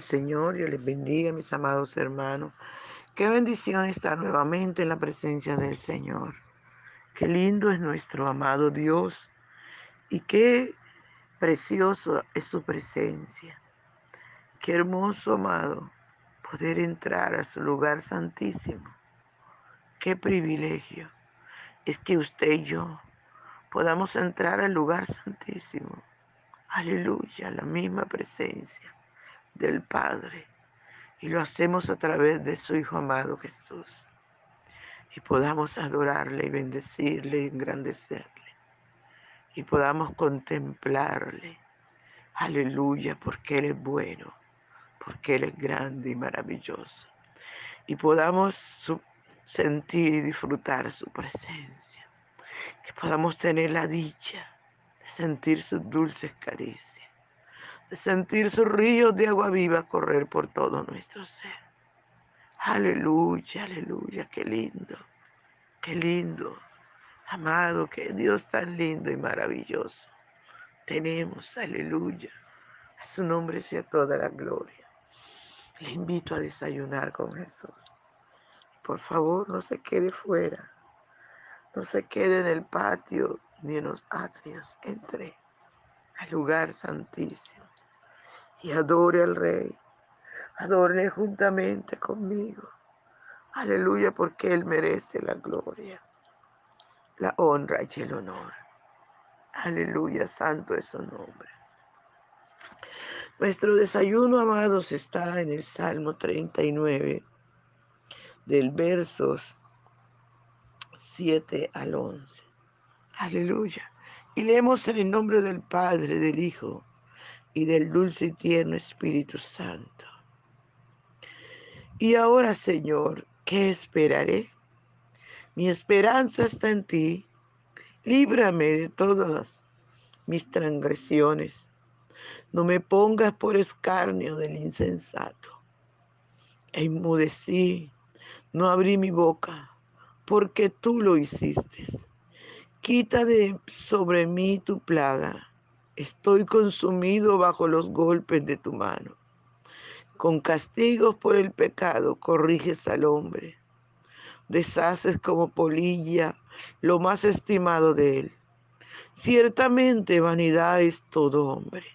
Señor, yo les bendiga, mis amados hermanos. Qué bendición estar nuevamente en la presencia del Señor. Qué lindo es nuestro amado Dios y qué precioso es su presencia. Qué hermoso, amado, poder entrar a su lugar santísimo. Qué privilegio es que usted y yo podamos entrar al lugar santísimo. Aleluya, la misma presencia del Padre. Y lo hacemos a través de su Hijo amado Jesús. Y podamos adorarle y bendecirle y engrandecerle. Y podamos contemplarle. Aleluya, porque Él es bueno, porque Él es grande y maravilloso. Y podamos sentir y disfrutar su presencia. Que podamos tener la dicha de sentir sus dulces caricias sentir sus ríos de agua viva correr por todo nuestro ser. Aleluya, aleluya, qué lindo, qué lindo, amado, qué Dios tan lindo y maravilloso. Tenemos, aleluya, a su nombre sea toda la gloria. Le invito a desayunar con Jesús. Por favor, no se quede fuera, no se quede en el patio ni en los atrios, entre al lugar santísimo y adore al Rey. Adore juntamente conmigo. Aleluya, porque Él merece la gloria, la honra y el honor. Aleluya, santo es su nombre. Nuestro desayuno, amados, está en el Salmo 39, del versos 7 al 11. Aleluya. Y leemos en el nombre del Padre, del Hijo y del dulce y tierno Espíritu Santo. Y ahora, Señor, ¿qué esperaré? Mi esperanza está en ti. Líbrame de todas mis transgresiones. No me pongas por escarnio del insensato. E inmudecí, no abrí mi boca, porque tú lo hiciste. Quita de sobre mí tu plaga Estoy consumido bajo los golpes de tu mano. Con castigos por el pecado corriges al hombre. Deshaces como polilla lo más estimado de él. Ciertamente vanidad es todo hombre.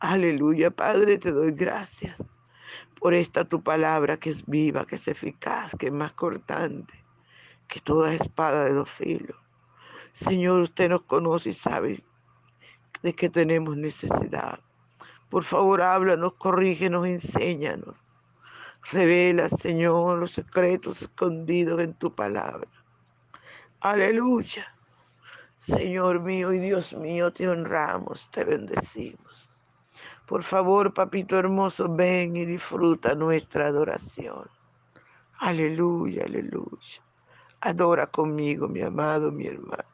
Aleluya, Padre, te doy gracias por esta tu palabra que es viva, que es eficaz, que es más cortante que toda espada de dos filos. Señor, usted nos conoce y sabe de que tenemos necesidad. Por favor, háblanos, corrígenos, enséñanos. Revela, Señor, los secretos escondidos en tu palabra. Aleluya. Señor mío y Dios mío, te honramos, te bendecimos. Por favor, papito hermoso, ven y disfruta nuestra adoración. Aleluya, aleluya. Adora conmigo, mi amado, mi hermano.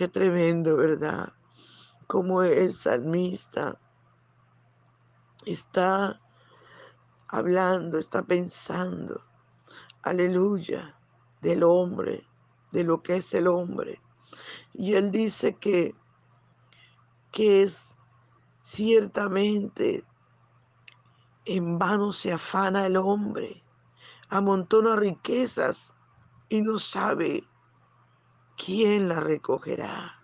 Qué tremendo, ¿verdad? Como el salmista está hablando, está pensando. Aleluya, del hombre, de lo que es el hombre. Y él dice que, que es Ciertamente, en vano se afana el hombre, amontona riquezas y no sabe quién la recogerá.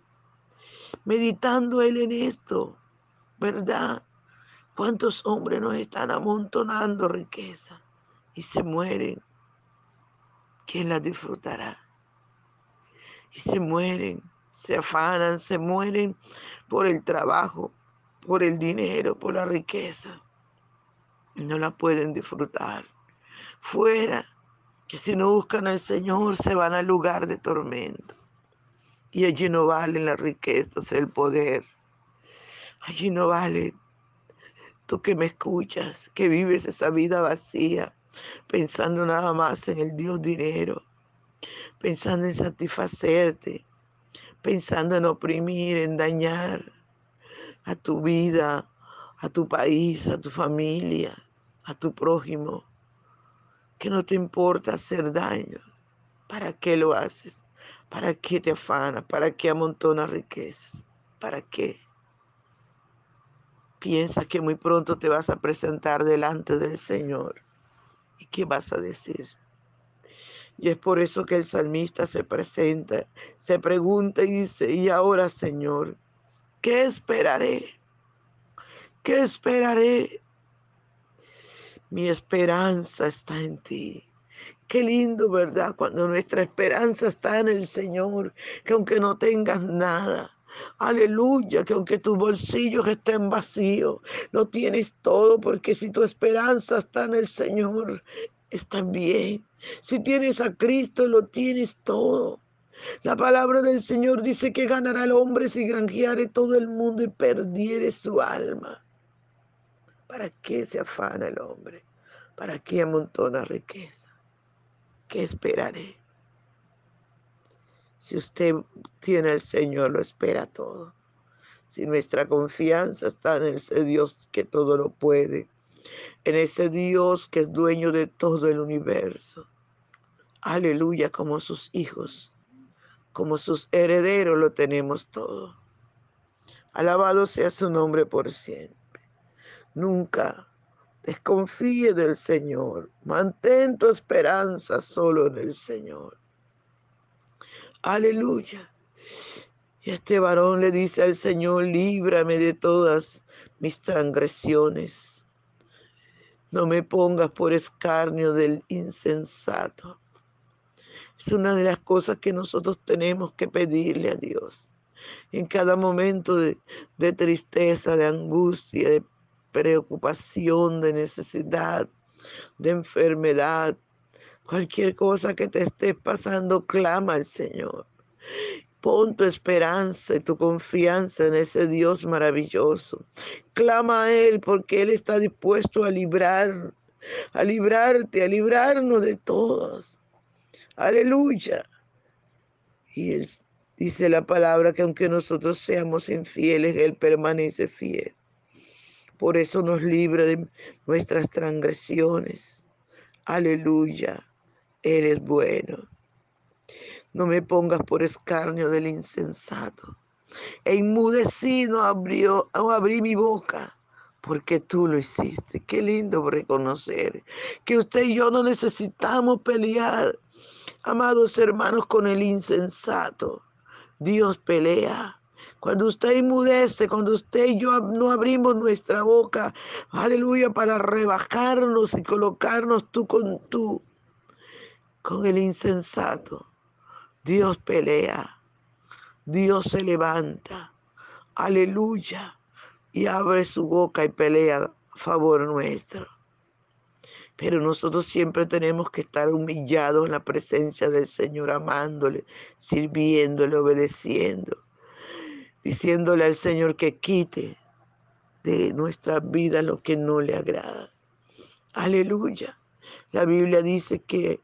Meditando él en esto, ¿verdad? ¿Cuántos hombres nos están amontonando riqueza y se mueren? ¿Quién las disfrutará? Y se mueren, se afanan, se mueren por el trabajo, por el dinero, por la riqueza. No la pueden disfrutar. Fuera, que si no buscan al Señor se van al lugar de tormento. Y allí no valen las riquezas, el poder. Allí no vale tú que me escuchas, que vives esa vida vacía, pensando nada más en el Dios dinero, pensando en satisfacerte, pensando en oprimir, en dañar, a tu vida, a tu país, a tu familia, a tu prójimo, que no te importa hacer daño. ¿Para qué lo haces? ¿Para qué te afanas? ¿Para qué amontonas riquezas? ¿Para qué? Piensas que muy pronto te vas a presentar delante del Señor. ¿Y qué vas a decir? Y es por eso que el salmista se presenta, se pregunta y dice, ¿y ahora, Señor? ¿Qué esperaré? ¿Qué esperaré? Mi esperanza está en ti. Qué lindo, ¿verdad? Cuando nuestra esperanza está en el Señor, que aunque no tengas nada, aleluya, que aunque tus bolsillos estén vacíos, lo tienes todo, porque si tu esperanza está en el Señor, está bien. Si tienes a Cristo, lo tienes todo. La palabra del Señor dice que ganará el hombre si granjeare todo el mundo y perdiere su alma. ¿Para qué se afana el hombre? ¿Para qué amontona riqueza? ¿Qué esperaré? Si usted tiene al Señor, lo espera todo. Si nuestra confianza está en ese Dios que todo lo puede, en ese Dios que es dueño de todo el universo. Aleluya, como sus hijos como sus herederos lo tenemos todo. Alabado sea su nombre por siempre. Nunca Desconfíe del Señor. Mantén tu esperanza solo en el Señor. Aleluya. Y este varón le dice al Señor, líbrame de todas mis transgresiones. No me pongas por escarnio del insensato. Es una de las cosas que nosotros tenemos que pedirle a Dios. En cada momento de, de tristeza, de angustia, de preocupación, de necesidad, de enfermedad, cualquier cosa que te esté pasando, clama al Señor. Pon tu esperanza y tu confianza en ese Dios maravilloso. Clama a Él porque Él está dispuesto a librar, a librarte, a librarnos de todas. Aleluya. Y Él dice la palabra que aunque nosotros seamos infieles, Él permanece fiel. Por eso nos libra de nuestras transgresiones. Aleluya. Él es bueno. No me pongas por escarnio del insensato. E inmudecí, no, abrió, abrí mi boca porque tú lo hiciste. Qué lindo reconocer que usted y yo no necesitamos pelear, amados hermanos, con el insensato. Dios pelea. Cuando usted inmudece, cuando usted y yo no abrimos nuestra boca, aleluya, para rebajarnos y colocarnos tú con tú, con el insensato, Dios pelea, Dios se levanta, aleluya, y abre su boca y pelea a favor nuestro. Pero nosotros siempre tenemos que estar humillados en la presencia del Señor, amándole, sirviéndole, obedeciendo diciéndole al Señor que quite de nuestra vida lo que no le agrada. Aleluya. La Biblia dice que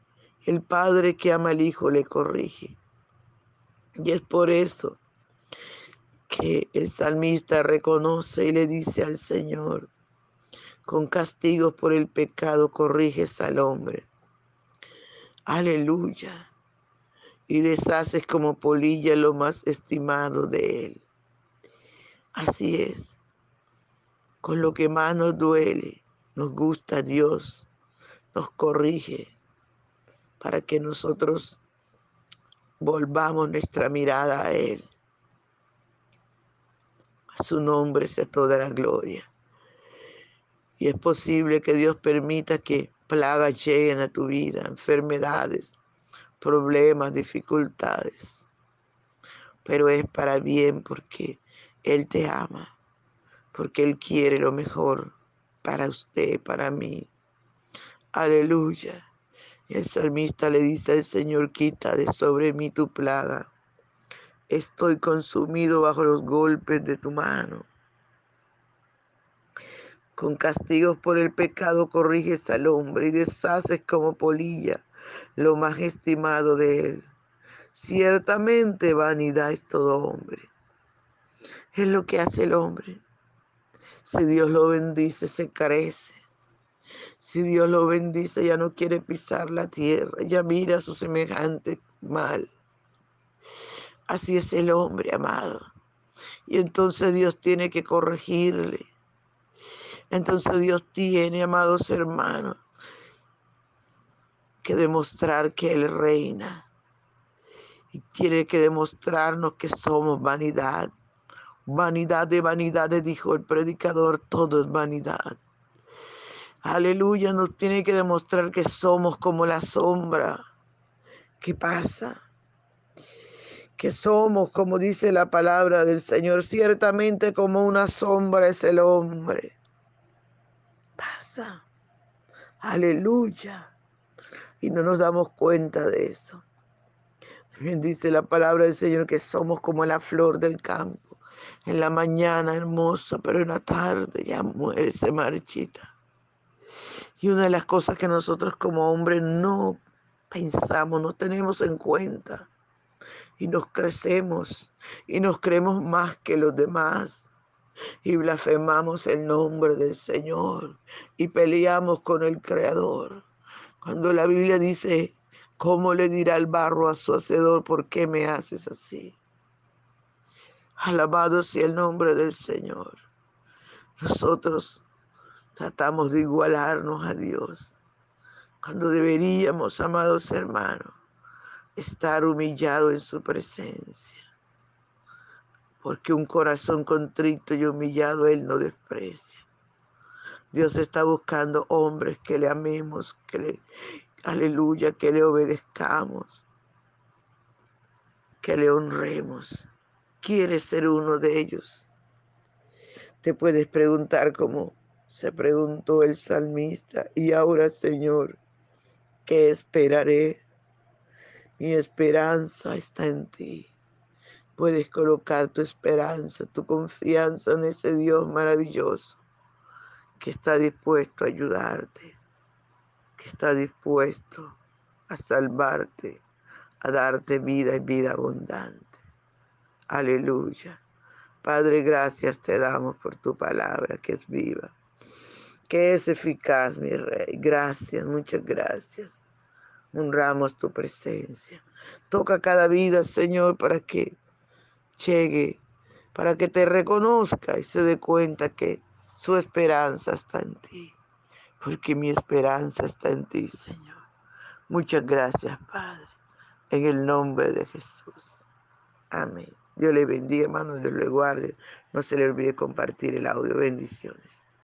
el Padre que ama al Hijo le corrige. Y es por eso que el salmista reconoce y le dice al Señor, con castigos por el pecado corriges al hombre. Aleluya. Y deshaces como polilla lo más estimado de él. Así es. Con lo que más nos duele, nos gusta Dios, nos corrige para que nosotros volvamos nuestra mirada a Él. A su nombre sea toda la gloria. Y es posible que Dios permita que plagas lleguen a tu vida, enfermedades, problemas, dificultades. Pero es para bien porque él te ama porque Él quiere lo mejor para usted, para mí. Aleluya. El salmista le dice al Señor, quita de sobre mí tu plaga. Estoy consumido bajo los golpes de tu mano. Con castigos por el pecado corriges al hombre y deshaces como polilla lo más estimado de él. Ciertamente vanidad es todo hombre es lo que hace el hombre. Si Dios lo bendice, se carece. Si Dios lo bendice, ya no quiere pisar la tierra, ya mira a su semejante mal. Así es el hombre, amado. Y entonces Dios tiene que corregirle. Entonces Dios tiene, amados hermanos, que demostrar que Él reina. Y tiene que demostrarnos que somos vanidad. Vanidad de vanidades, dijo el predicador, todo es vanidad. Aleluya, nos tiene que demostrar que somos como la sombra. ¿Qué pasa? Que somos, como dice la palabra del Señor, ciertamente como una sombra es el hombre. Pasa. Aleluya. Y no nos damos cuenta de eso. También dice la palabra del Señor que somos como la flor del campo en la mañana hermosa, pero en la tarde ya se marchita. Y una de las cosas que nosotros como hombres no pensamos, no tenemos en cuenta, y nos crecemos y nos creemos más que los demás, y blasfemamos el nombre del Señor y peleamos con el Creador. Cuando la Biblia dice, ¿cómo le dirá el barro a su hacedor, por qué me haces así? Alabado sea el nombre del Señor. Nosotros Tratamos de igualarnos a Dios, cuando deberíamos, amados hermanos, estar humillado en su presencia. Porque un corazón contrito y humillado Él no desprecia. Dios está buscando hombres que le amemos, que le, aleluya, que le obedezcamos, que le honremos. Quiere ser uno de ellos. Te puedes preguntar cómo se preguntó el salmista, y ahora Señor, ¿qué esperaré? Mi esperanza está en ti. Puedes colocar tu esperanza, tu confianza en ese Dios maravilloso que está dispuesto a ayudarte, que está dispuesto a salvarte, a darte vida y vida abundante. Aleluya. Padre, gracias te damos por tu palabra que es viva, que es eficaz, mi rey. Gracias, muchas gracias honramos tu presencia. Toca cada vida, Señor, para que llegue, para que te reconozca y se dé cuenta que su esperanza está en ti, porque mi esperanza está en ti, Señor. Muchas gracias, Padre, en el nombre de Jesús. Amén. Dios le bendiga, hermano, Dios le guarde. No se le olvide compartir el audio. Bendiciones.